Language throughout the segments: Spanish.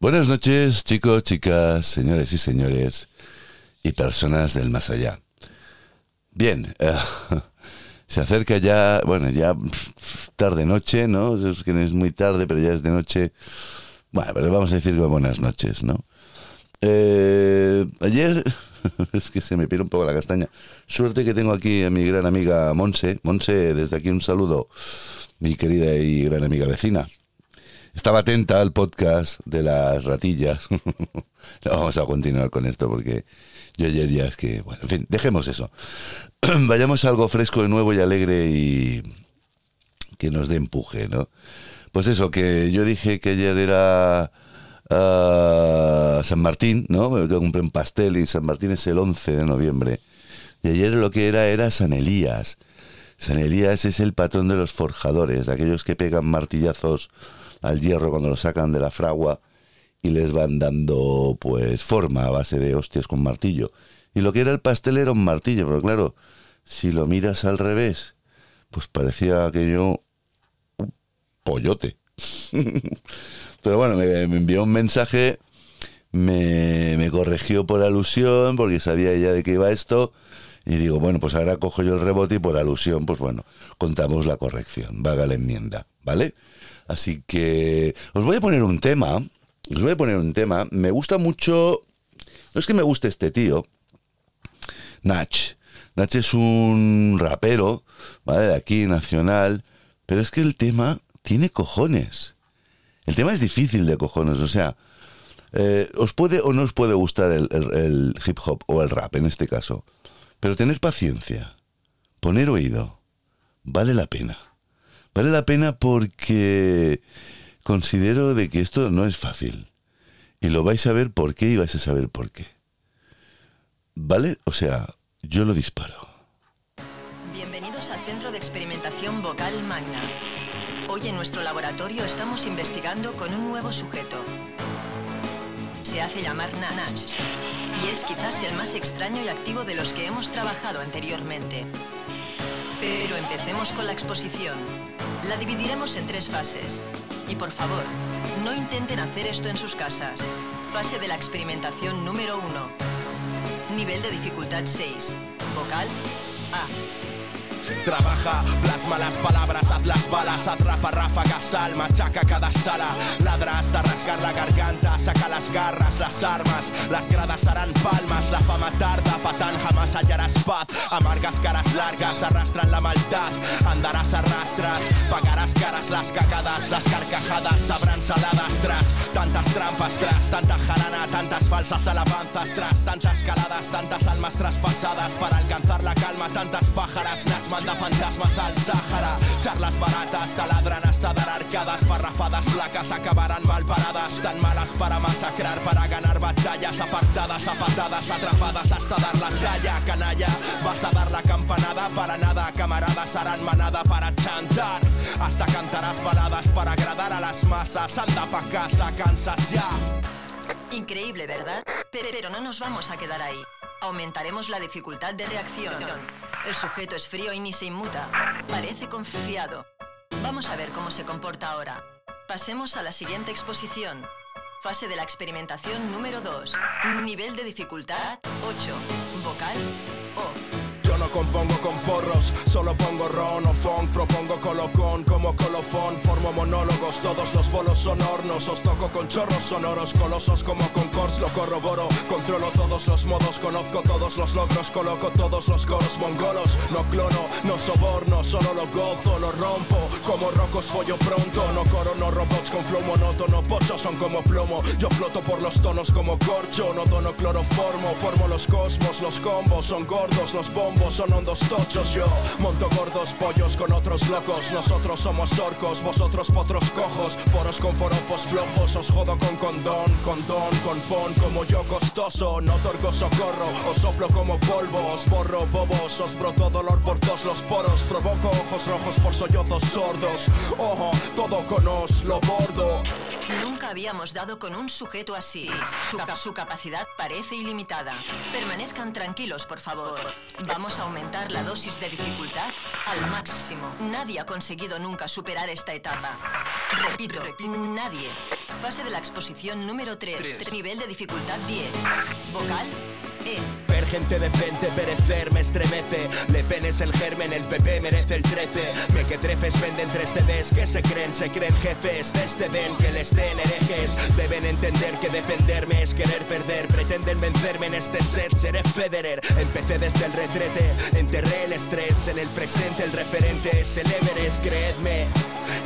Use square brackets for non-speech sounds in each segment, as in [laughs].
Buenas noches, chicos, chicas, señores y señores, y personas del más allá. Bien, eh, [laughs] se acerca ya, bueno, ya tarde noche, ¿no? Es que es muy tarde, pero ya es de noche. Bueno, pero vamos a decir buenas noches, ¿no? Eh, ayer, [laughs] es que se me pide un poco la castaña. Suerte que tengo aquí a mi gran amiga Monse. Monse, desde aquí un saludo, mi querida y gran amiga vecina. Estaba atenta al podcast de las ratillas. [laughs] vamos a continuar con esto porque yo ayer ya es que, bueno, en fin, dejemos eso. [clears throat] Vayamos a algo fresco de nuevo y alegre y que nos dé empuje, ¿no? Pues eso, que yo dije que ayer era ah, San Martín, ¿no? Que compré un pastel y San Martín es el 11 de noviembre. Y ayer lo que era era San Elías. San Elías es el patrón de los forjadores, de aquellos que pegan martillazos al hierro cuando lo sacan de la fragua y les van dando pues forma a base de hostias con martillo. Y lo que era el pastel era un martillo, pero claro, si lo miras al revés, pues parecía aquello un pollote. [laughs] pero bueno, me, envió un mensaje, me, me corrigió por alusión, porque sabía ya de qué iba esto. Y digo, bueno, pues ahora cojo yo el rebote y por alusión, pues bueno, contamos la corrección, vaga la enmienda, ¿vale? Así que os voy a poner un tema. Os voy a poner un tema. Me gusta mucho. No es que me guste este tío. Nach. Nach es un rapero, ¿vale? De aquí, nacional. Pero es que el tema tiene cojones. El tema es difícil de cojones. O sea, eh, os puede o no os puede gustar el, el hip hop o el rap en este caso. Pero tener paciencia. Poner oído. Vale la pena. Vale la pena porque considero de que esto no es fácil. Y lo vais a ver por qué y vais a saber por qué. ¿Vale? O sea, yo lo disparo. Bienvenidos al Centro de Experimentación Vocal Magna. Hoy en nuestro laboratorio estamos investigando con un nuevo sujeto. Se hace llamar Nanach y es quizás el más extraño y activo de los que hemos trabajado anteriormente. Pero empecemos con la exposición. La dividiremos en tres fases. Y por favor, no intenten hacer esto en sus casas. Fase de la experimentación número 1. Nivel de dificultad 6. Vocal A. Trabaja, plasma las palabras, haz las balas, atrapa ráfagas, sal, machaca cada sala, ladra hasta rasgar la garganta, saca las garras, las armas, las gradas harán palmas, la fama tarda, patán jamás hallarás paz, amargas caras largas arrastran la maldad, andarás arrastras, pagarás caras las cagadas, las carcajadas sabrán saladas tras. Tantas trampas tras tanta jarana, tantas falsas alabanzas tras. Tantas caladas, tantas almas traspasadas para alcanzar la calma, tantas pájaras, manda fantasmas al Sáhara. Charlas baratas taladran hasta dar arcadas, parrafadas flacas acabarán mal paradas, tan malas para masacrar, para ganar batallas, apartadas a patadas, atrapadas hasta dar la talla. Canalla, vas a dar la campanada para nada, camaradas harán manada para chantar. Hasta cantarás baladas para agradar a las masas. Anda pa' casa, cansas ya. Increíble, ¿verdad? Pero no nos vamos a quedar ahí. Aumentaremos la dificultad de reacción. El sujeto es frío y ni se inmuta. Parece confiado. Vamos a ver cómo se comporta ahora. Pasemos a la siguiente exposición. Fase de la experimentación número 2. Nivel de dificultad 8. Vocal O compongo con porros, solo pongo ron o funk, propongo colocón como colofón, formo monólogos, todos los bolos son hornos, os toco con chorros sonoros, colosos como concors, lo corroboro, controlo todos los modos, conozco todos los logros, coloco todos los coros mongolos, no clono, no soborno, solo lo gozo, lo rompo, como rocos follo pronto, no corono robots con flow monótono, pochos son como plomo, yo floto por los tonos como corcho, no dono cloroformo, formo los cosmos, los combos, son gordos los bombos, son hondos tochos Yo monto gordos pollos con otros locos. Nosotros somos orcos, vosotros potros cojos. Foros con forofos flojos Os jodo con condón, con don, con pon Como yo costoso, no otorgo socorro Os soplo como polvo, os borro bobos Os broto dolor por todos los poros. Provoco ojos rojos por sollozos sordos. Ojo, todo con os lo bordo Nunca habíamos dado con un sujeto así. Su, su capacidad parece ilimitada. Permanezcan tranquilos, por favor. Vamos a aumentar la dosis de dificultad al máximo. Nadie ha conseguido nunca superar esta etapa. Repito, nadie. Fase de la exposición número 3. Nivel de dificultad 10. Vocal E. Gente decente, perecer me estremece. Le Pen es el germen, el PP merece el 13. Me que trefes venden 3 CDs que se creen, se creen jefes. Desde den que les den herejes. Deben entender que defenderme es querer perder. Pretenden vencerme en este set, seré Federer. Empecé desde el retrete, enterré el estrés. En el presente el referente es el Everest, creedme.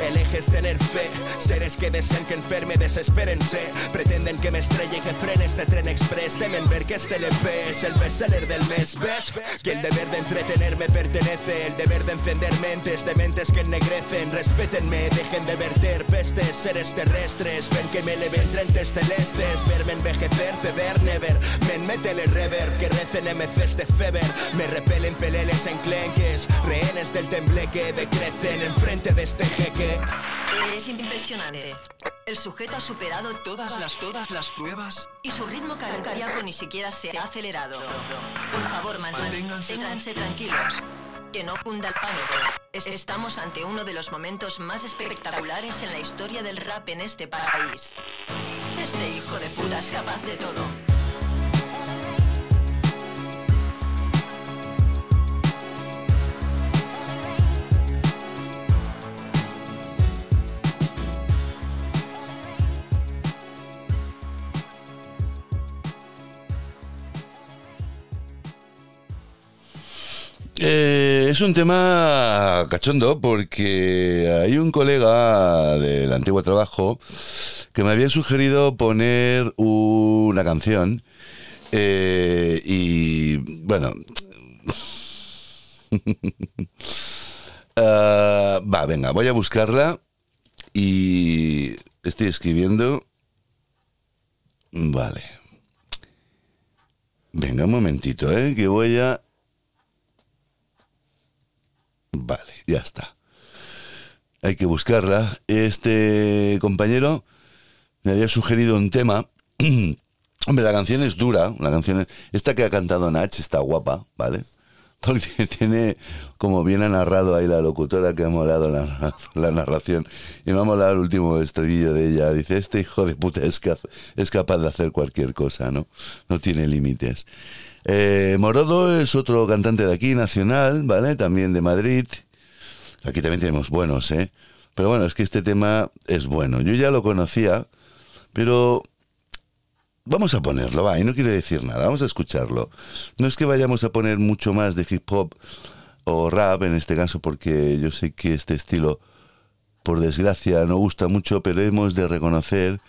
El eje es tener fe. Seres que desean que enferme, desespérense. Pretenden que me estrelle y que frene este tren express. Temen ver que este LP es el bestseller del mes. ¿Ves? Que el deber de entretenerme pertenece. El deber de encender mentes de mentes que ennegrecen. Respétenme, dejen de verter pestes. Seres terrestres, ven que me eleven trentes celestes. Verme envejecer, ceder, never. Men, métele reverb, que recen MCs de feber. Me repelen peleles enclenques. Rehenes del tembleque decrecen enfrente de este jeque. Es impresionante. El sujeto ha superado todas las todas las pruebas y su ritmo cardíaco ni siquiera se ha acelerado. Por favor, man- Manténganse manténganse tranquilos. Que no cunda el pánico. Es- Estamos ante uno de los momentos más espectaculares en la historia del rap en este país. Este hijo de puta es capaz de todo. Eh, es un tema cachondo porque hay un colega del antiguo trabajo que me había sugerido poner una canción eh, y bueno [laughs] Ah, va venga voy a buscarla y estoy escribiendo. Vale. Venga un momentito eh que voy a Vale, ya está. Hay que buscarla. Este compañero me había sugerido un tema. [clears throat] Hombre, la canción es dura. La canción es- esta que ha cantado Nach está guapa, ¿vale? Porque [laughs] tiene, como bien ha narrado ahí la locutora que ha molado [laughs] la, narración, y me ha molado el último estribillo de ella. Dice, este hijo de puta es, es capaz de hacer cualquier cosa, ¿no? No tiene límites. Eh, Morodo es otro cantante de aquí, nacional, ¿vale? También de Madrid. Aquí también tenemos buenos, ¿eh? Pero bueno, es que este tema es bueno. Yo ya lo conocía, pero vamos a ponerlo, va, y no quiero decir nada, vamos a escucharlo. No es que vayamos a poner mucho más de hip hop o rap en este caso, porque yo sé que este estilo, por desgracia, no gusta mucho, pero hemos de reconocer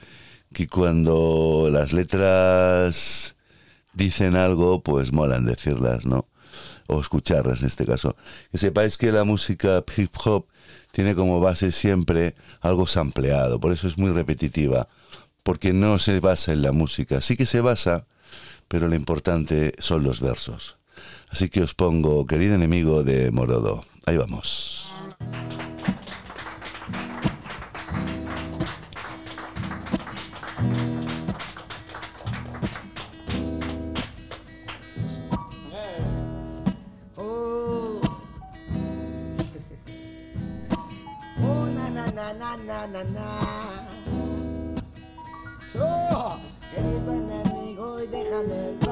que cuando las letras dicen algo, pues molan decirlas, ¿no? O escucharlas en este caso. Que sepáis que la música hip hop tiene como base siempre algo sampleado, por eso es muy repetitiva, porque no se basa en la música, sí que se basa, pero lo importante son los versos. Así que os pongo, querido enemigo de Morodo. Ahí vamos. Oh. [laughs] Oh, na na na enemigo, y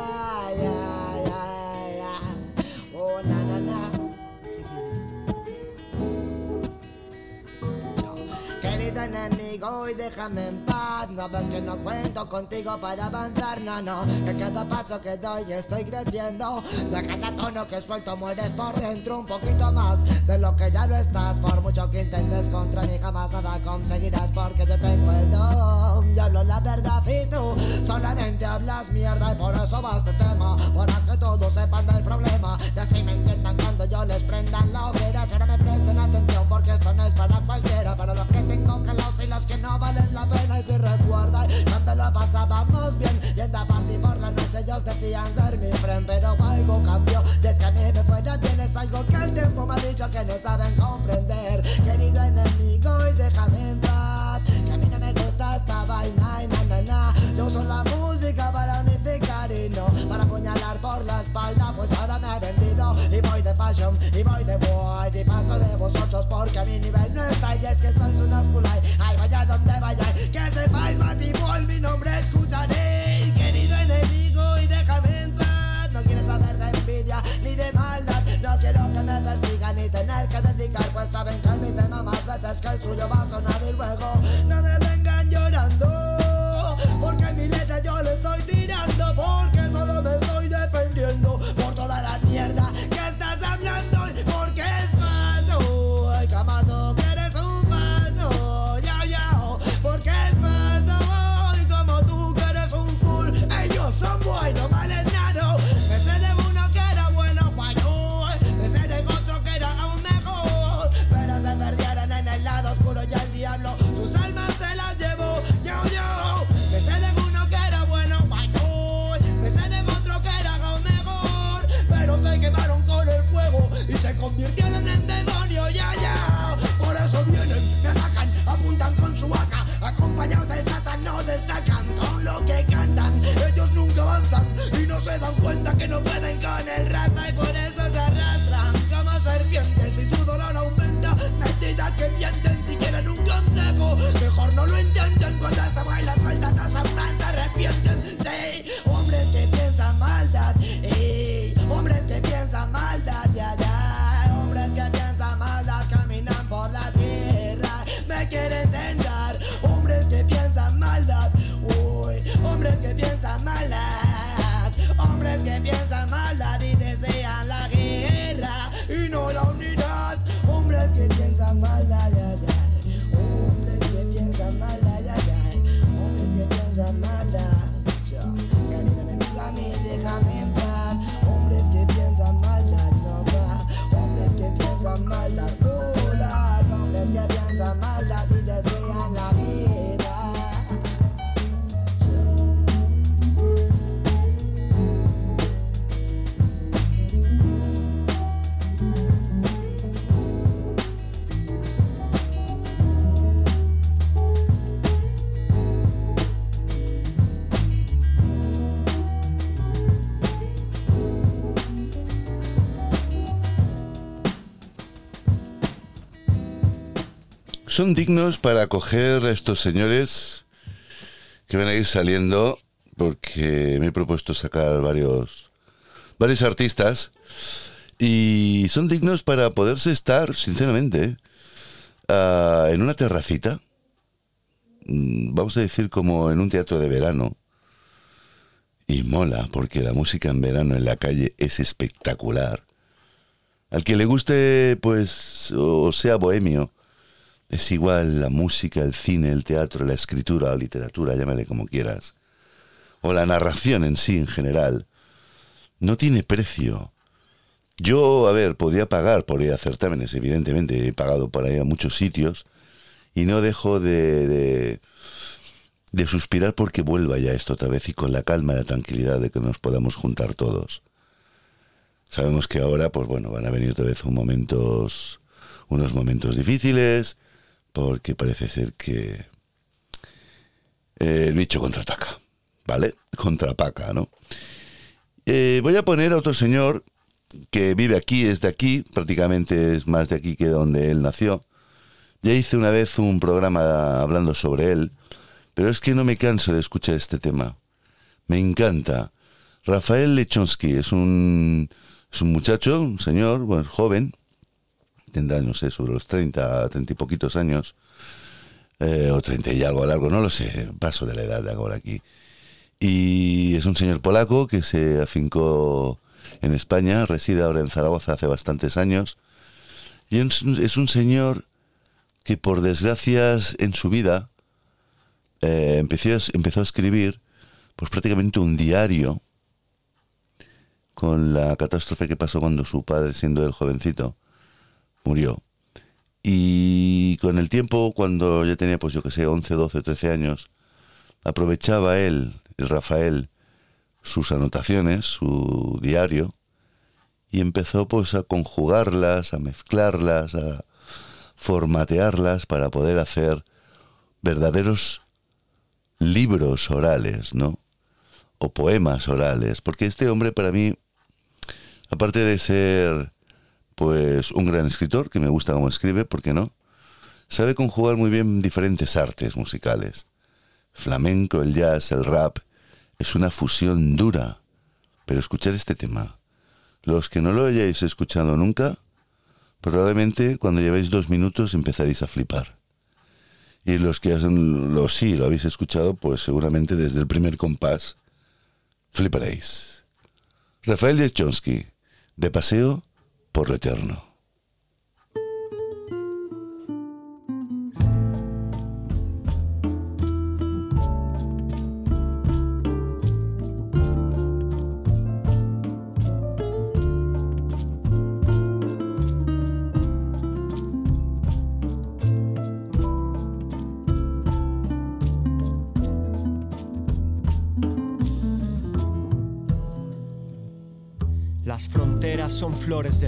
Y déjame en paz. No ves que no cuento contigo para avanzar, no, no. Que cada paso que doy estoy creciendo. De cada tono que suelto mueres por dentro un poquito más de lo que ya lo estás. Por mucho que intentes contra mí, jamás nada conseguirás porque yo tengo el don. Yo hablo la verdad y tú solamente hablas mierda y por eso vas de tema. Para que todos sepan del problema y así me entiendan cuando yo les prendan la hoguera. Será me presten atención porque esto no es para cualquiera. Para los que tengo calados y los que no valen la pena y si recuerda cuando lo pasábamos bien. Yendo a party por la noche ellos decían ser mi friend pero algo cambió. Y es que a mí me fue de bien es algo que el tiempo me ha dicho que no saben comprender. Querido enemigo y déjame en paz que a mí no me gusta esta vaina y na na na. Yo uso la música para unificar para apuñalar por la espalda, pues ahora me he vendido y voy de fashion y voy de boy y paso de vosotros porque mi nivel no está y es que sois unos culay. Ay, vaya donde vaya, que sepáis, Batibol, mi nombre escucharé, querido enemigo, y déjame entrar. No quieres saber de envidia ni de maldad, no quiero que me persigan ni tener que dedicar, pues saben que mi tema más veces que el suyo va a sonar y luego no me vengan llorando porque mi letra yo le estoy tirando por Son dignos para acoger a estos señores que van a ir saliendo porque me he propuesto sacar varios varios artistas y son dignos para poderse estar, sinceramente, ah, en una terracita, mm, vamos a decir como en un teatro de verano, y mola, porque la música en verano en la calle es espectacular. Al que le guste, pues, o sea bohemio, es igual la música, el cine, el teatro, la escritura, la literatura, llámale como quieras. O la narración en sí, en general. No tiene precio. Yo, a ver, podía pagar por ir a certámenes, evidentemente. He pagado para ir a muchos sitios. Y no dejo de, de, de suspirar porque vuelva ya esto otra vez y con la calma y la tranquilidad de que nos podamos juntar todos. Sabemos que ahora, pues bueno, van a venir otra vez un momentos, unos momentos difíciles, porque parece ser que eh, el bicho contraataca, ¿vale? Contrapaca, ¿no? Eh, voy a poner a otro señor que vive aquí, es de aquí, prácticamente es más de aquí que donde él nació. Ya hice una vez un programa hablando sobre él, pero es que no me canso de escuchar este tema. Me encanta. Rafael Lechonsky es un, es un muchacho, un señor, bueno, joven, tendrá, no sé, sobre los 30, 30 y poquitos años, eh, o 30 y algo largo, no lo sé, paso de la edad de ahora aquí. Y es un señor polaco que se afincó en España, reside ahora en Zaragoza hace bastantes años, y es un, señor que por desgracias en su vida eh, empezó, empezó a escribir pues prácticamente un diario con la catástrofe que pasó cuando su padre, siendo el jovencito, murió. Y con el tiempo, cuando ya tenía, pues yo que sé, 11, 12, 13 años, aprovechaba él, el Rafael, sus anotaciones, su diario, y empezó pues a conjugarlas, a mezclarlas, a formatearlas para poder hacer verdaderos libros orales, ¿no? O poemas orales, porque este hombre para mí, aparte de ser pues un gran escritor que me gusta cómo escribe, ¿por qué no? Sabe conjugar muy bien diferentes artes musicales. Flamenco, el jazz, el rap, es una fusión dura. Pero escuchar este tema, los que no lo hayáis escuchado nunca, probablemente cuando llevéis dos minutos empezaréis a flipar. Y los que lo, sí lo habéis escuchado, pues seguramente desde el primer compás fliparéis. Rafael Jechonsky, de paseo por eterno.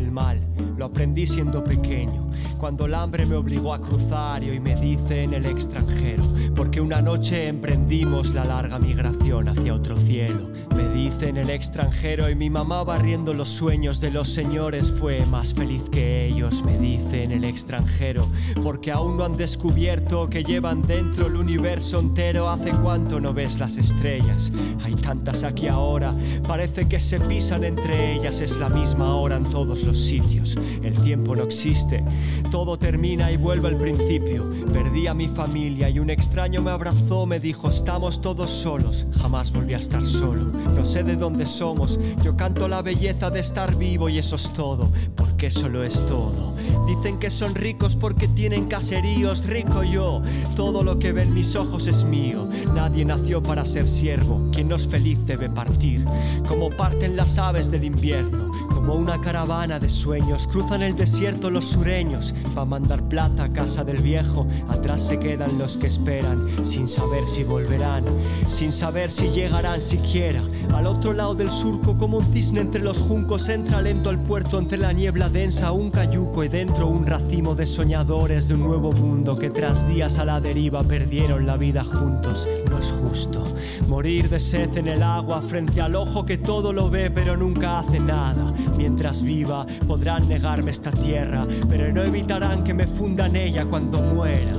Mal, lo aprendí siendo pequeño, cuando el hambre me obligó a cruzar y hoy me dice en el extranjero, porque una noche emprendimos la larga migración hacia otro cielo. Me dice en el extranjero y mi mamá barriendo los sueños de los señores fue más feliz que ellos, me dice en el extranjero, porque aún no han descubierto que llevan dentro el universo entero. Hace cuánto no ves las estrellas, hay tantas aquí ahora, parece que se pisan entre ellas, es la misma hora en todos los sitios. El tiempo no existe, todo termina y vuelve al principio. Perdí a mi familia y un extraño me abrazó, me dijo, estamos todos solos. Jamás volví a estar solo, no sé de dónde somos. Yo canto la belleza de estar vivo y eso es todo, porque solo es todo. Dicen que son ricos porque tienen caseríos, rico yo. Todo lo que ven mis ojos es mío. Nadie nació para ser siervo, quien no es feliz debe partir. Como parten las aves del invierno, como una caravana de sueños cruzan el desierto los sureños para mandar plata a casa del viejo. Atrás se quedan los que esperan, sin saber si volverán, sin saber si llegarán siquiera. Al otro lado del surco, como un cisne entre los juncos, entra lento al puerto entre la niebla densa, un cayuco y dentro un racimo de soñadores de un nuevo mundo que tras días a la deriva perdieron la vida juntos. Es justo morir de sed en el agua frente al ojo que todo lo ve pero nunca hace nada. Mientras viva podrán negarme esta tierra, pero no evitarán que me funda en ella cuando muera.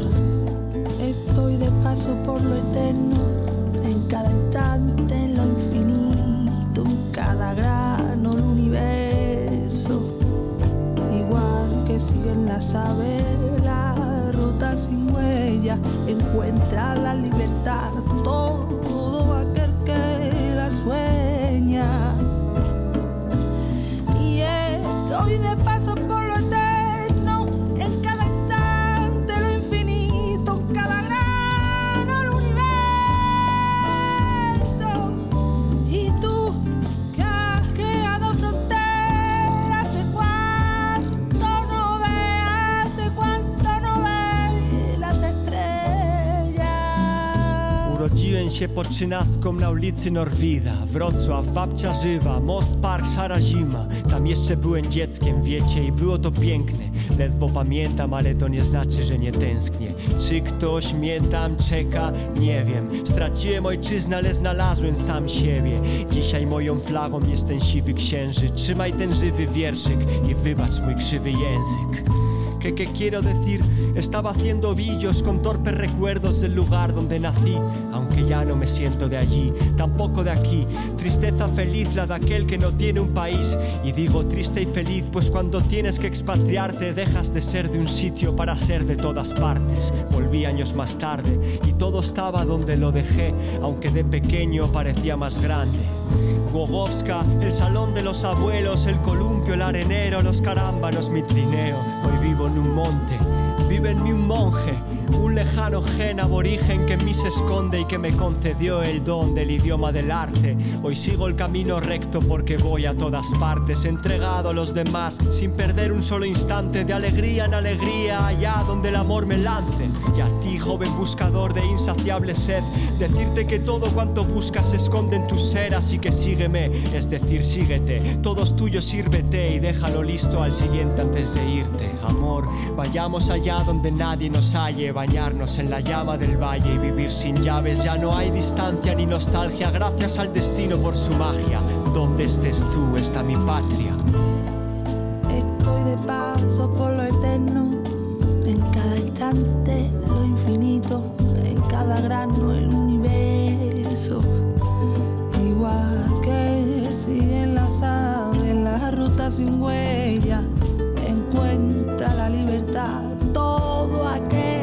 Estoy de paso por lo eterno, en cada instante, en lo infinito, en cada grano del universo. Igual que siguen las aves, sin huella, encuentra la libertad todo się po trzynastką na ulicy Norwida. Wrocław, babcia żywa, most park Sarajima Tam jeszcze byłem dzieckiem, wiecie, i było to piękne. Ledwo pamiętam, ale to nie znaczy, że nie tęsknię. Czy ktoś mnie tam czeka? Nie wiem. Straciłem ojczyznę, ale znalazłem sam siebie. Dzisiaj moją flagą jest ten siwy księżyc. Trzymaj ten żywy wierszyk i wybacz mój krzywy język que, quiero decir, estaba haciendo billos con torpes recuerdos del lugar donde nací, aunque ya no me siento de allí, tampoco de aquí. Tristeza feliz la de aquel que no tiene un país, y digo triste y feliz, pues cuando tienes que expatriarte dejas de ser de un sitio para ser de todas partes. Volví años más tarde y todo estaba donde lo dejé, aunque de pequeño parecía más grande. Gogowska, el salón de los abuelos, el columpio, el arenero, los carámbanos, mi trineo. Hoy vivo en un monte, vive en mí un monje, un lejano gen aborigen que en mí se esconde y que me concedió el don del idioma del arte. Hoy sigo el camino recto porque voy a todas partes, entregado a los demás, sin perder un solo instante de alegría en alegría, allá donde el amor me lance. Y a ti, joven buscador de insaciable sed, decirte que todo cuanto buscas se esconde en tu ser, así que sígueme, es decir, síguete. Todos tuyos sírvete y déjalo listo al siguiente antes de irte. Amor, vayamos allá donde nadie nos halle, bañarnos en la llama del valle y vivir sin llaves. Ya no hay distancia ni nostalgia, gracias al destino por su magia. Donde estés tú está mi patria. Estoy de paso por lo eterno, en cada instante lo infinito, en cada grano el universo. Igual que siguen las aves, la ruta sin huella, encuentra la libertad todo aquel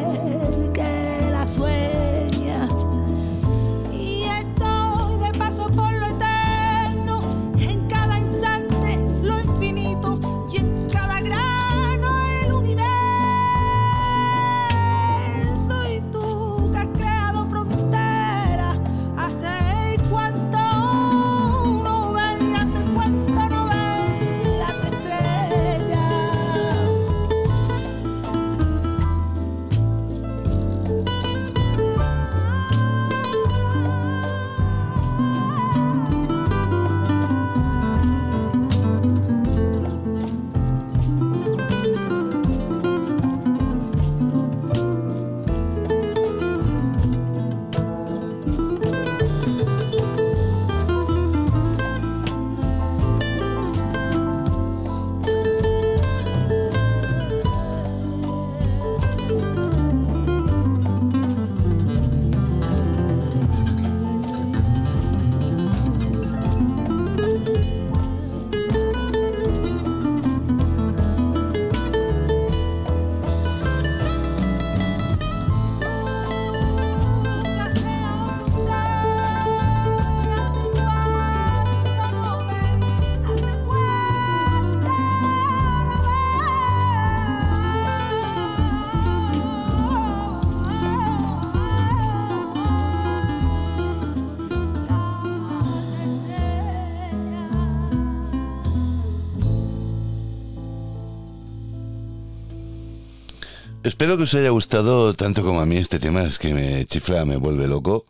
Espero que os haya gustado tanto como a mí este tema, es que me chifla, me vuelve loco.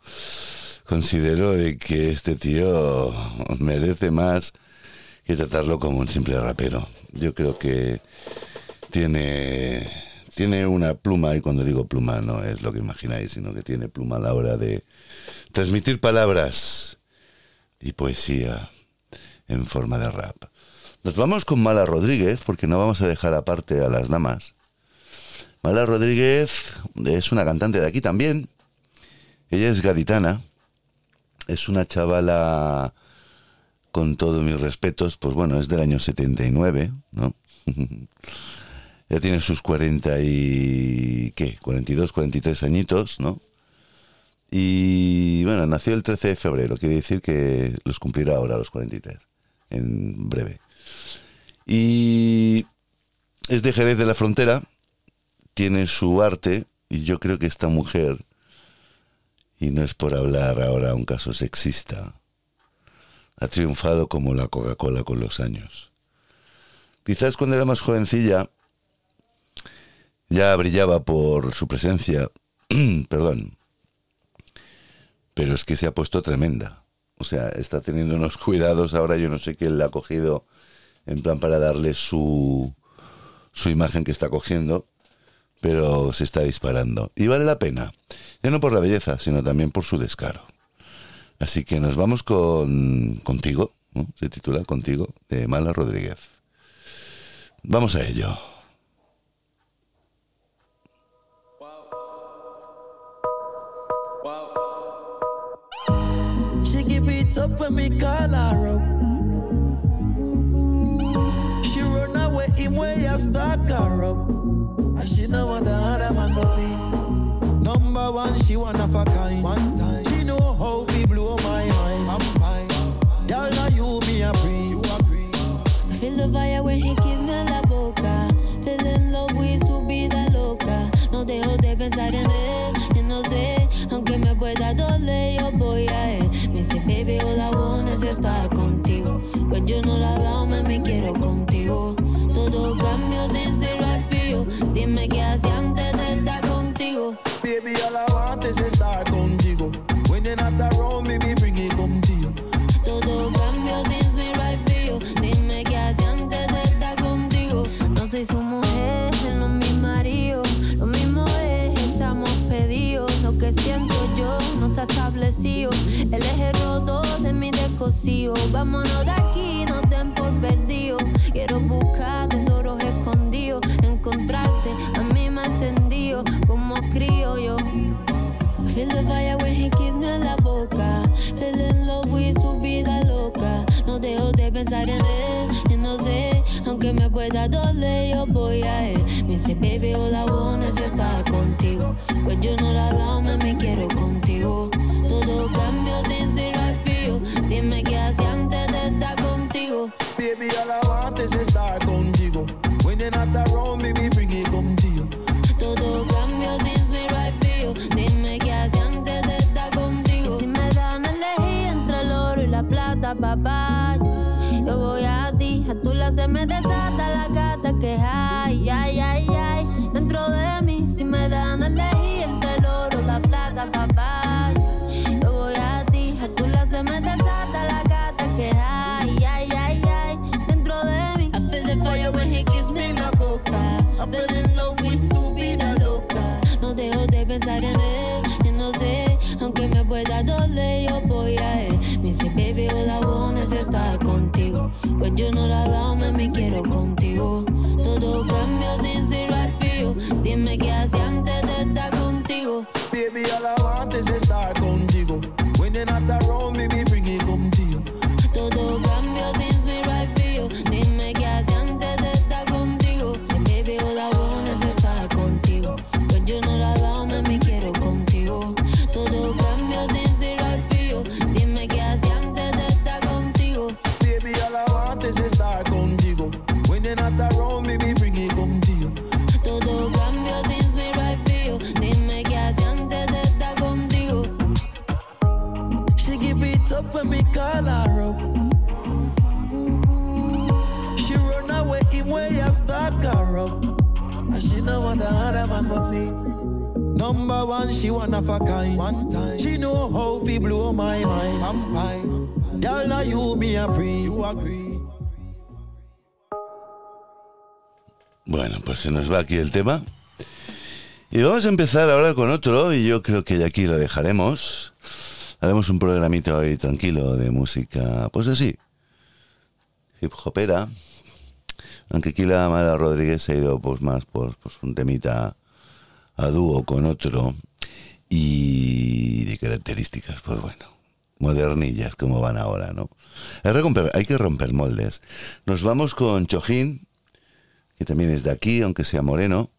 Considero de que este tío merece más que tratarlo como un simple rapero. Yo creo que tiene, tiene una pluma, y cuando digo pluma no es lo que imagináis, sino que tiene pluma a la hora de transmitir palabras y poesía en forma de rap. Nos vamos con Mala Rodríguez, porque no vamos a dejar aparte a las damas. Mala Rodríguez es una cantante de aquí también. Ella es gaditana. Es una chavala con todos mis respetos, pues bueno, es del año 79, ¿no? [laughs] ya tiene sus 40 y... ¿qué? 42, 43 añitos, ¿no? Y bueno, nació el 13 de febrero, quiere decir que los cumplirá ahora los 43, en breve. Y es de Jerez de la Frontera, tiene su arte y yo creo que esta mujer, y no es por hablar ahora un caso sexista, ha triunfado como la Coca-Cola con los años. Quizás cuando era más jovencilla ya brillaba por su presencia, [clears throat] perdón, pero es que se ha puesto tremenda. O sea, está teniendo unos cuidados ahora, yo no sé quién la ha cogido en plan para darle su, su imagen que está cogiendo, pero se está disparando. Y vale la pena, ya no por la belleza, sino también por su descaro. Así que nos vamos con Contigo, se titula Contigo, de Mala Rodríguez. Vamos a ello. Number one, she one of a kind. One time, she know how we blow my mind. I'm fine. Girl, now you me a free. You a free. Feel the fire when he kiss me la boca. Feel in love with su vida loca. No dejo de pensar en él. Ti, a tu lado se me desata la gata que hay, ay, ay, ay. Dentro de mí, si me dan a elegir you're not around, me, me quiero contigo. Todo cambio sin ser feel. Dime qué hacía one, she one of a kind. One time. She know how fi blow my mind. I'm fine. Girl, now you me a pre. You agree. Bueno, pues se nos va aquí el tema. Y vamos a empezar ahora con otro, y yo creo que ya aquí lo dejaremos. Haremos un programita hoy tranquilo de música, pues así, hip hopera. Aunque aquí la Mara Rodríguez se ha ido pues más por pues, un temita a dúo con otro. Y de características, pues bueno, modernillas como van ahora, ¿no? Hay que romper, moldes. Nos vamos con Chojín, que también es de aquí, aunque sea moreno,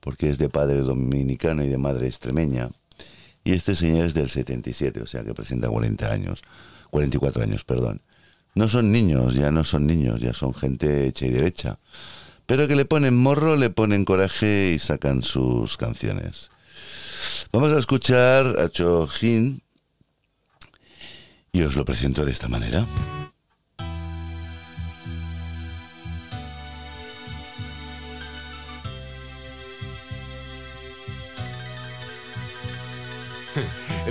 porque es de padre dominicano y de madre extremeña. Y este señor es del 77, o sea que presenta 40 años, 44 años, perdón. No son niños, ya no son niños, ya son gente hecha y derecha. Pero que le ponen morro, le ponen coraje y sacan sus canciones. Vamos a escuchar a Chojín y os lo presento de esta manera.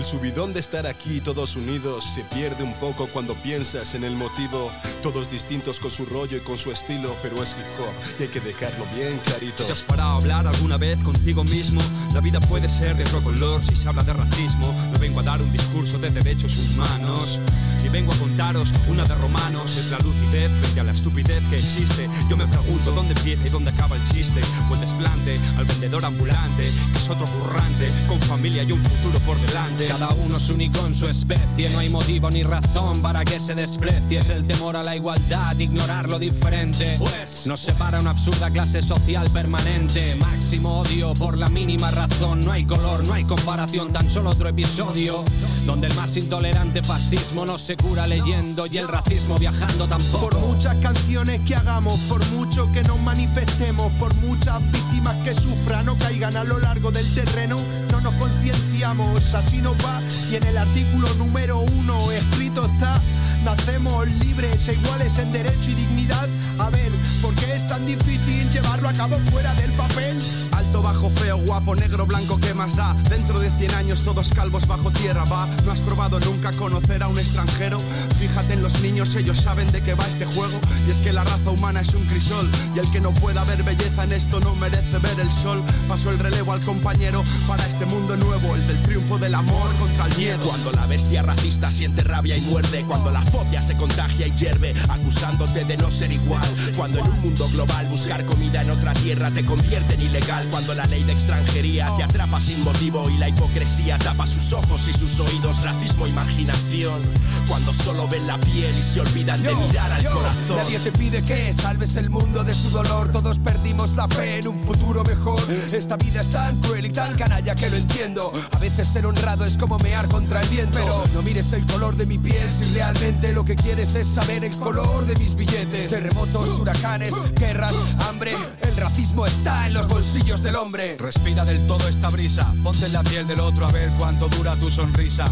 El subidón de estar aquí todos unidos se pierde un poco cuando piensas en el motivo. Todos distintos con su rollo y con su estilo, pero es hip hop y hay que dejarlo bien clarito. ¿Te has parado a hablar alguna vez contigo mismo? La vida puede ser de otro color si se habla de racismo. No vengo a dar un discurso de derechos humanos. Y vengo a contaros una de romanos. Es la lucidez frente a la estupidez que existe. Yo me pregunto dónde empieza y dónde acaba el chiste. O el desplante al vendedor ambulante, que es otro currante, con familia y un futuro por delante. Cada uno es único en su especie, no hay motivo ni razón para que se desprecie. Es el temor a la igualdad, ignorar lo diferente. Pues nos separa una absurda clase social permanente. Máximo odio por la mínima razón. No hay color, no hay comparación, tan solo otro episodio. Donde el más intolerante fascismo no se cura leyendo y el racismo viajando tampoco. Por muchas canciones que hagamos, por mucho que nos manifestemos, por muchas víctimas que sufran o caigan a lo largo del terreno, no nos concienciamos, así nos Y en el artículo número uno escrito está, nacemos libres e iguales en derecho y dignidad. A ver, ¿por qué es tan difícil llevarlo a cabo fuera del papel? Alto, bajo, feo, guapo, negro, blanco, ¿qué más da? Dentro de 100 años todos calvos bajo tierra, va. ¿No has probado nunca conocer a un extranjero? Fíjate en los niños, ellos saben de qué va este juego. Y es que la raza humana es un crisol. Y el que no pueda ver belleza en esto no merece ver el sol. Paso el relevo al compañero para este mundo nuevo, el del triunfo del amor contra el miedo. Cuando la bestia racista siente rabia y muerde, cuando la fobia se contagia y hierve, acusándote de no ser igual. Cuando en un mundo global buscar comida comida en otra tierra te convierte en ilegal cuando la ley de extranjería te atrapa sin motivo y la hipocresía tapa sus ojos y sus oídos. Racismo, imaginación. Cuando solo ven la piel y se olvidan de mirar al corazón. Nadie te pide que salves el mundo de su dolor. Todos perdimos la fe en un futuro mejor. Esta vida es tan cruel y tan canalla que lo entiendo. A veces ser honrado es como mear contra el viento. Pero no mires el color de mi piel si realmente lo que quieres es saber el color de mis billetes. Terremotos, huracanes, guerras, hambre. El racismo está en los bolsillos del hombre. Respira del todo esta brisa, ponte en la piel del otro a ver cuánto dura tu sonrisa.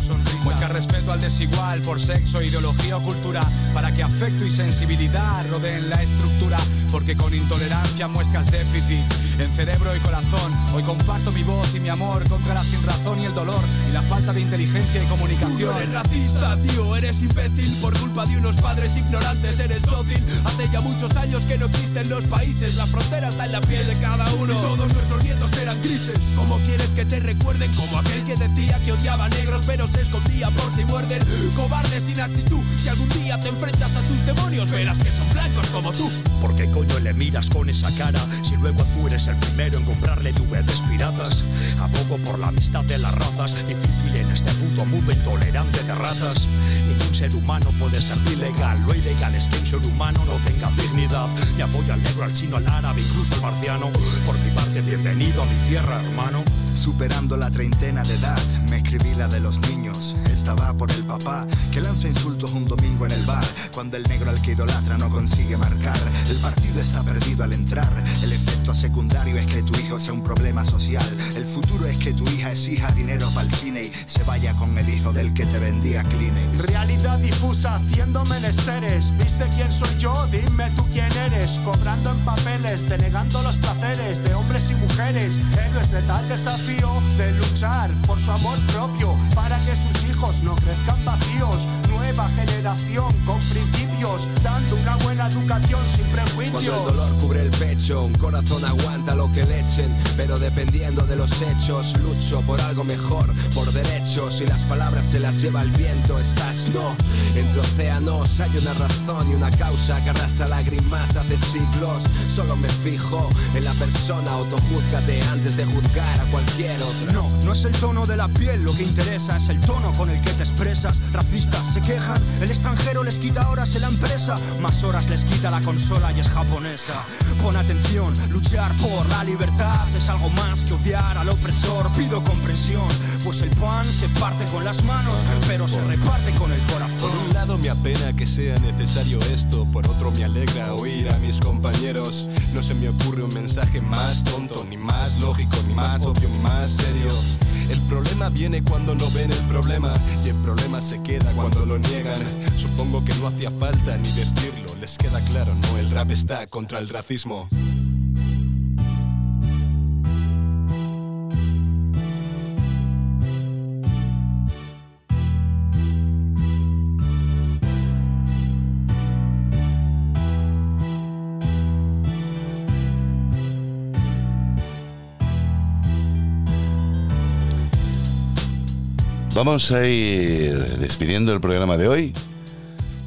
Muestra respeto al desigual por sexo, ideología o cultura, para que afecto y sensibilidad rodeen la estructura, porque con intolerancia muestras déficit en cerebro y corazón. Hoy comparto mi voz y mi amor contra la sinrazón y el dolor y la falta de inteligencia y comunicación. Tú no eres racista, tío, eres imbécil por culpa de unos padres ignorantes, eres dócil. Hace ya muchos años que no existen los países, la frontera está en la piel de cada uno. Y todos nuestros nietos eran grises. ¿Cómo quieres que te recuerden como aquel que decía que odiaba a negros pero se escondía por si muerden? Cobarde sin actitud, si algún día te enfrentas a tus demonios, verás que son blancos como tú. ¿Por qué coño le miras con esa cara si luego tú eres el primero en comprarle DVDs piratas? Abogo por la amistad de las razas, difícil en este puto mundo intolerante de ratas. Ningún ser humano puede ser ilegal, lo ilegal es que un ser humano no tenga dignidad. Me apoyo al negro, al chino, al árabe, incluso al marciano. Por mi parte, bienvenido a mi tierra, hermano. Superando la treintena de edad, me escribí la de los niños. Estaba por el papá que lanza insultos un domingo en el bar. Cuando el negro al que idolatra no consigue marcar, el partido está perdido al entrar. El efecto secundario es que tu hijo sea un problema social. El futuro es que tu hija exija dinero para el cine y se vaya con el hijo del que te vendía Kleenex. Realidad difusa haciendo menesteres. ¿Viste quién soy yo? Dime tú quién eres. Cobrando en papeles, denegando los placeres de hombres y mujeres. Héroes de tal de luchar por su amor propio para que sus hijos no crezcan vacíos. Nueva generación con principios, dando una buena educación sin prejuicios. Cuando el dolor cubre el pecho, un corazón aguanta lo que le echen, pero dependiendo de los hechos, lucho por algo mejor, por derechos y las palabras se las lleva el viento. Estás no, entre océanos hay una razón y una causa que arrastra lágrimas hace siglos. Solo me fijo en la persona, autojúzgate antes de juzgar a cualquier otro. No, no es el tono de la piel lo que interesa, es el tono con el que te expresas. Racistas se quejan, el extranjero les quita horas en la empresa, más horas les quita la consola y es japonesa. Pon atención, luchar por la libertad es algo más que odiar al opresor. Pido comprensión, pues el pan se parte con las manos, pero se reparte con el corazón. Por un lado me apena que sea necesario esto, por otro me alegra oír a mis compañeros. No se me ocurre un mensaje más tonto, ni más lógico, ni más obvio, ni más serio. El problema viene cuando no ven el problema y el problema se queda cuando lo niegan. Supongo que no hacía falta ni decirlo, les queda claro, no, el rap está contra el racismo. Vamos a ir despidiendo el programa de hoy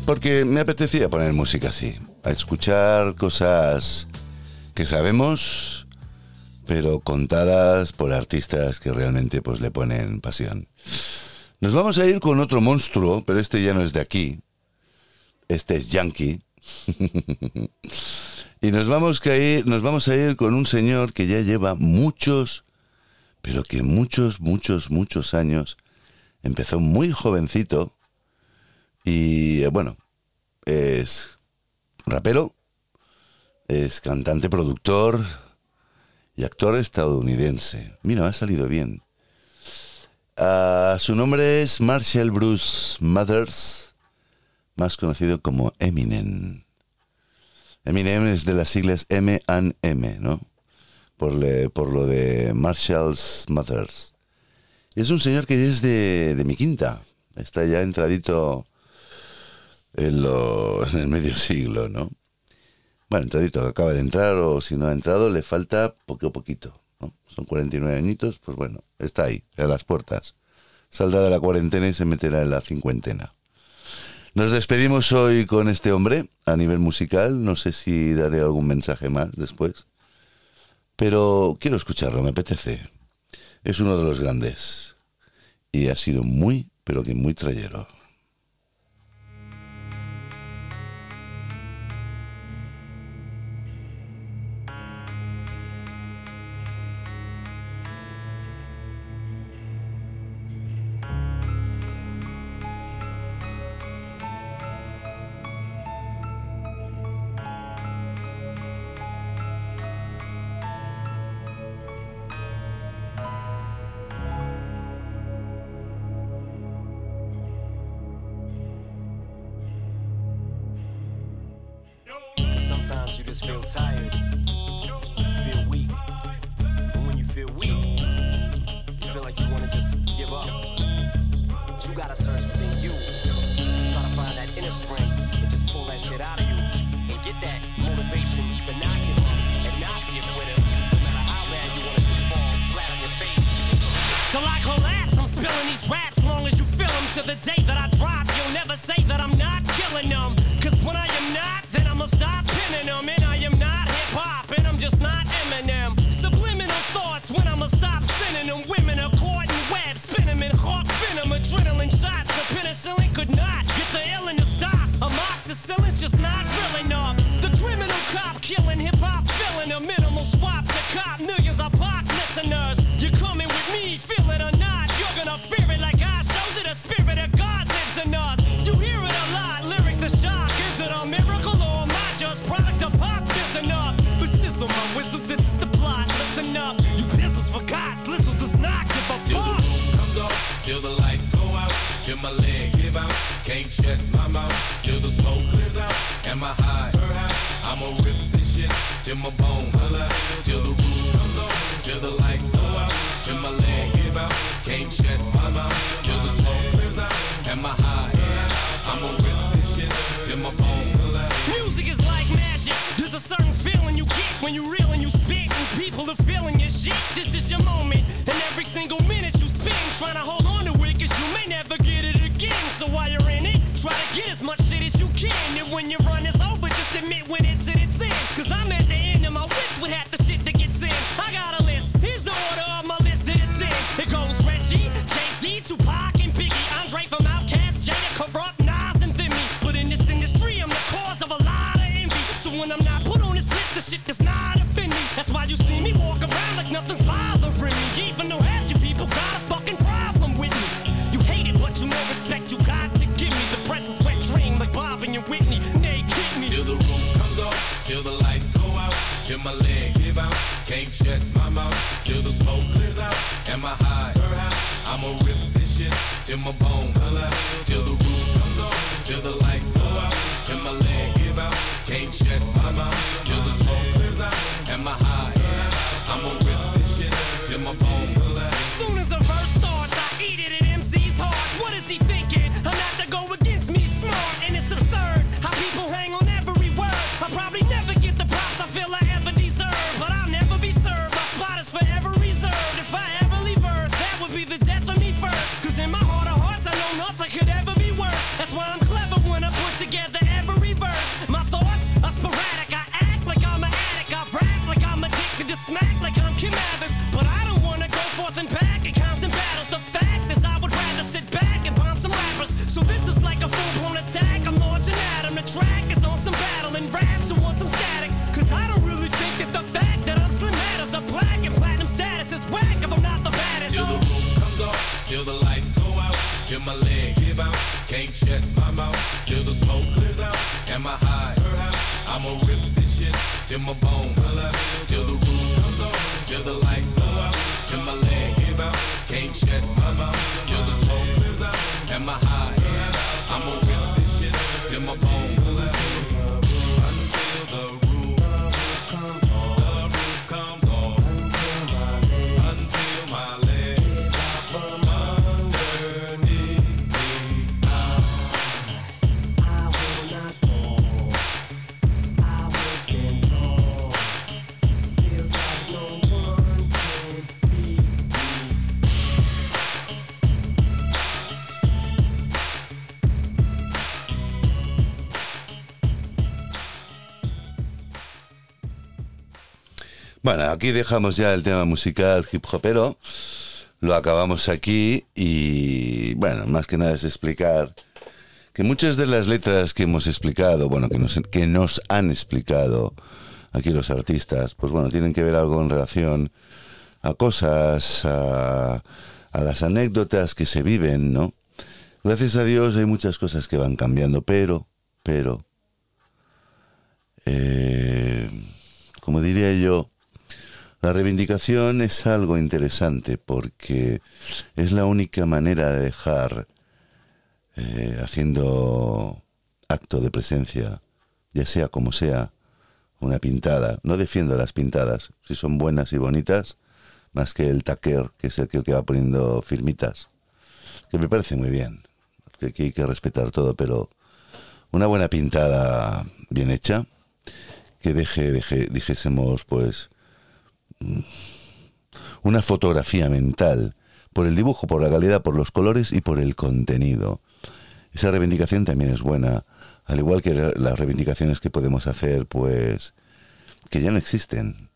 porque me apetecía poner música así, a escuchar cosas que sabemos, pero contadas por artistas que realmente pues le ponen pasión. Nos vamos a ir con otro monstruo, pero este ya no es de aquí. Este es Yankee. [laughs] y nos vamos, a ir, nos vamos a ir con un señor que ya lleva muchos, pero que muchos, muchos, muchos años Empezó muy jovencito y eh, bueno, es rapero, es cantante, productor y actor estadounidense. Mira, ha salido bien. Ah, su nombre es Marshall Bruce Mothers, más conocido como Eminem. Eminem es de las siglas M and M, ¿no? Por, por lo de Marshall's Mothers. Es un señor que es de, de mi quinta. Está ya entradito en, lo, en el medio siglo, ¿no? Bueno, entradito, acaba de entrar o si no ha entrado, le falta poco a poquito. ¿no? Son 49 añitos, pues bueno, está ahí, a las puertas. Saldrá de la cuarentena y se meterá en la cincuentena. Nos despedimos hoy con este hombre a nivel musical. No sé si daré algún mensaje más después. Pero quiero escucharlo, me apetece es uno de los grandes y ha sido muy, pero que muy trayero. the shit does not offend me. That's why you see me walk around like nothing's bothering me. Even though half you people got a fucking problem with me. You hate it, but you know respect you got to give me. The presence wet train like Bob and your Whitney. Nay, hit me. Till the roof comes off, till the lights go out, till my legs give out. Can't shut my mouth, till the smoke clears out, and my high. I'ma rip this shit till my bone in my bone. Bueno, aquí dejamos ya el tema musical hip hopero. Lo acabamos aquí y bueno, más que nada es explicar que muchas de las letras que hemos explicado, bueno, que nos, que nos han explicado aquí los artistas, pues bueno, tienen que ver algo en relación a cosas, a, a las anécdotas que se viven, ¿no? Gracias a Dios hay muchas cosas que van cambiando, pero, pero, eh, como diría yo, la reivindicación es algo interesante porque es la única manera de dejar eh, haciendo acto de presencia, ya sea como sea, una pintada. No defiendo las pintadas, si son buenas y bonitas, más que el taquer, que es el que, va poniendo firmitas, que me parece muy bien, que aquí hay que respetar todo, pero una buena pintada bien hecha, que deje, deje dijésemos, pues, una fotografía mental, por el dibujo, por la calidad, por los colores y por el contenido. Esa reivindicación también es buena, al igual que las reivindicaciones que podemos hacer, pues, que ya no existen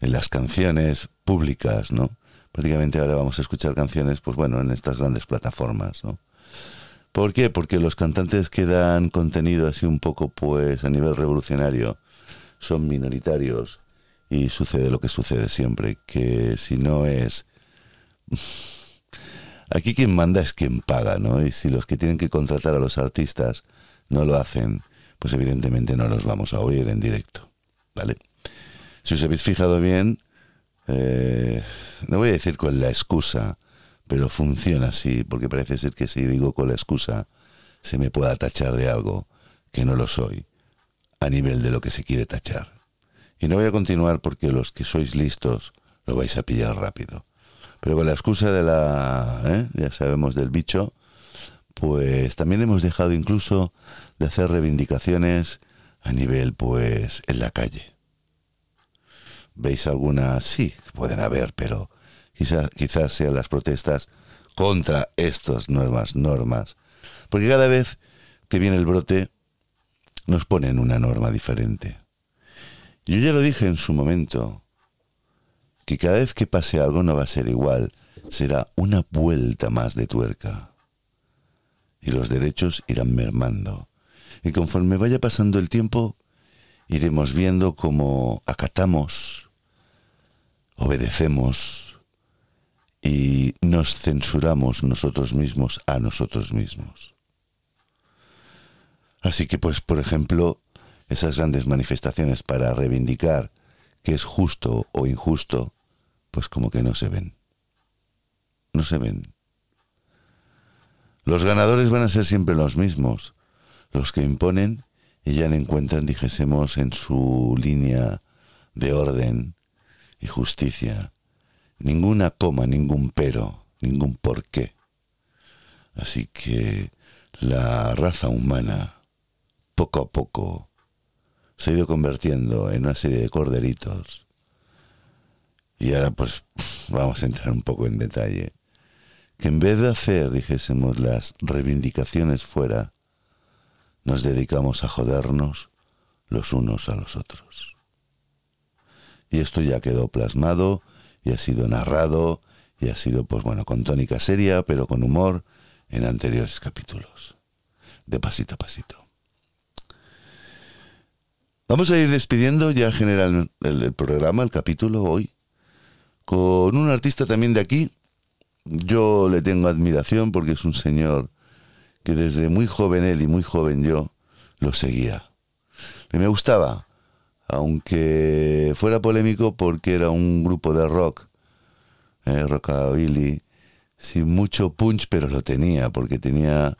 en las canciones públicas, ¿no? Prácticamente ahora vamos a escuchar canciones, pues bueno, en estas grandes plataformas, ¿no? ¿Por qué? Porque los cantantes que dan contenido así un poco, pues, a nivel revolucionario, son minoritarios y sucede lo que sucede siempre, que si no es... [laughs] Aquí quien manda es quien paga, ¿no? Y si los que tienen que contratar a los artistas no lo hacen, pues evidentemente no los vamos a oír en directo, ¿vale? Si os habéis fijado bien, eh, no voy a decir con la excusa, pero funciona así, porque parece ser que si digo con la excusa, se me pueda tachar de algo que no lo soy, a nivel de lo que se quiere tachar. Y no voy a continuar porque los que sois listos lo vais a pillar rápido. Pero con la excusa de la, ¿eh? ya sabemos, del bicho, pues también hemos dejado incluso de hacer reivindicaciones a nivel, pues, en la calle. ¿Veis alguna? Sí, pueden haber, pero quizás, quizás sean las protestas contra estas nuevas normas. Porque cada vez que viene el brote, nos ponen una norma diferente. Yo ya lo dije en su momento, que cada vez que pase algo no va a ser igual, será una vuelta más de tuerca. Y los derechos irán mermando. Y conforme vaya pasando el tiempo, iremos viendo cómo acatamos, obedecemos y nos censuramos nosotros mismos a nosotros mismos. Así que, pues, por ejemplo, esas grandes manifestaciones para reivindicar que es justo o injusto, pues como que no se ven. No se ven. Los ganadores van a ser siempre los mismos, los que imponen y ya le encuentran, dijésemos, en su línea de orden y justicia. Ninguna coma, ningún pero, ningún porqué. Así que la raza humana, poco a poco, se ha ido convirtiendo en una serie de corderitos. Y ahora pues [laughs] vamos a entrar un poco en detalle. Que en vez de hacer, dijésemos, las reivindicaciones fuera, nos dedicamos a jodernos los unos a los otros. Y esto ya quedó plasmado y ha sido narrado y ha sido, pues bueno, con tónica seria, pero con humor en anteriores capítulos, de pasito a pasito. Vamos a ir despidiendo ya general el, programa, el capítulo hoy, con un artista también de aquí. Yo le tengo admiración porque es un señor que desde muy joven él y muy joven yo lo seguía. Me gustaba, aunque fuera polémico porque era un grupo de rock, eh, rockabilly, sin mucho punch, pero lo tenía, porque tenía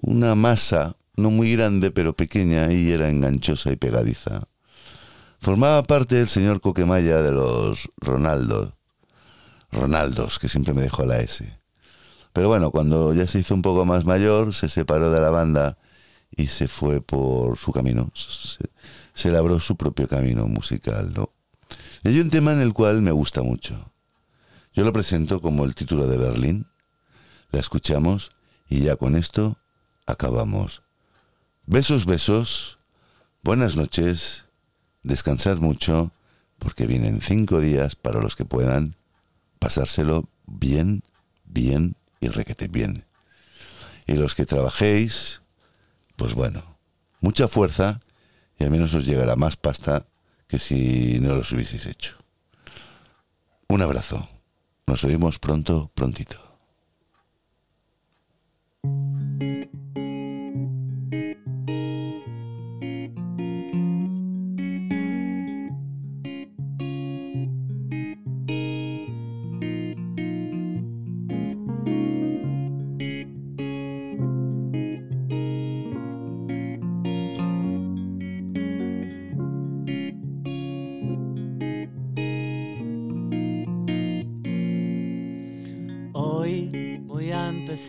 una masa no muy grande pero pequeña y era enganchosa y pegadiza. Formaba parte el señor Coquemaya de los Ronaldos, Ronaldos, que siempre me dejó la S. Pero bueno, cuando ya se hizo un poco más mayor, se separó de la banda y se fue por su camino. Se, labró su propio camino musical, ¿no? Y hay un tema en el cual me gusta mucho. Yo lo presento como el título de Berlín. La escuchamos y ya con esto acabamos. Besos, besos. Buenas noches. Descansad mucho. porque vienen cinco días para los que puedan pasárselo bien, bien y requete bien. Y los que trabajéis, pues bueno, mucha fuerza y al menos os llegará más pasta que si no los hubieseis hecho. Un abrazo. Nos oímos pronto, prontito.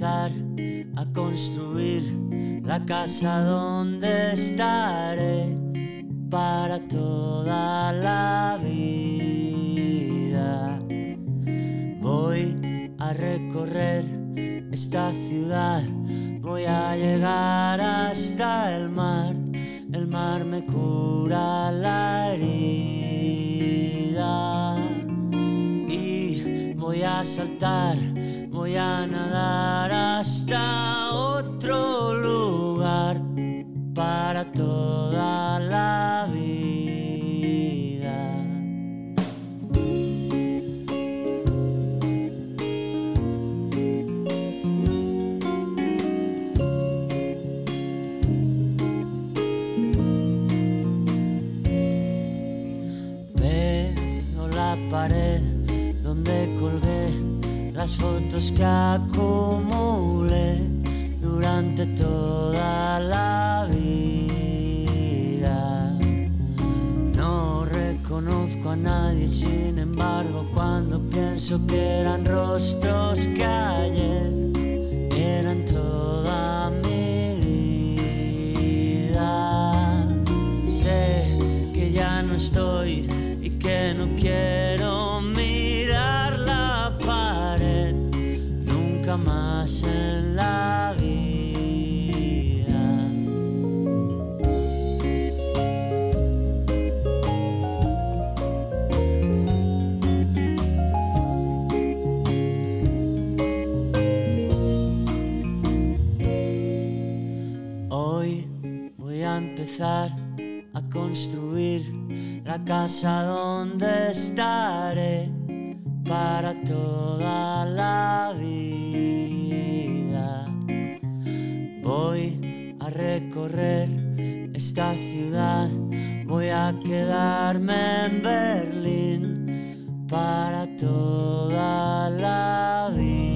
A construir la casa donde estaré para toda la vida. Voy a recorrer esta ciudad, voy a llegar hasta el mar. El mar me cura la herida y voy a saltar, voy a nadar hasta otro lugar para toda la vida. Veo la pared donde colgué las fotos que acumulé durante toda la vida. No reconozco a nadie, sin embargo, cuando pienso que eran rostros que ayer eran toda mi vida. Sé que ya no estoy y que no quiero nunca más en la vida. Hoy voy a empezar a construir la casa donde estaré para toda la vida. Voy a recorrer esta ciudad, voy a quedarme en Berlín para toda la vida.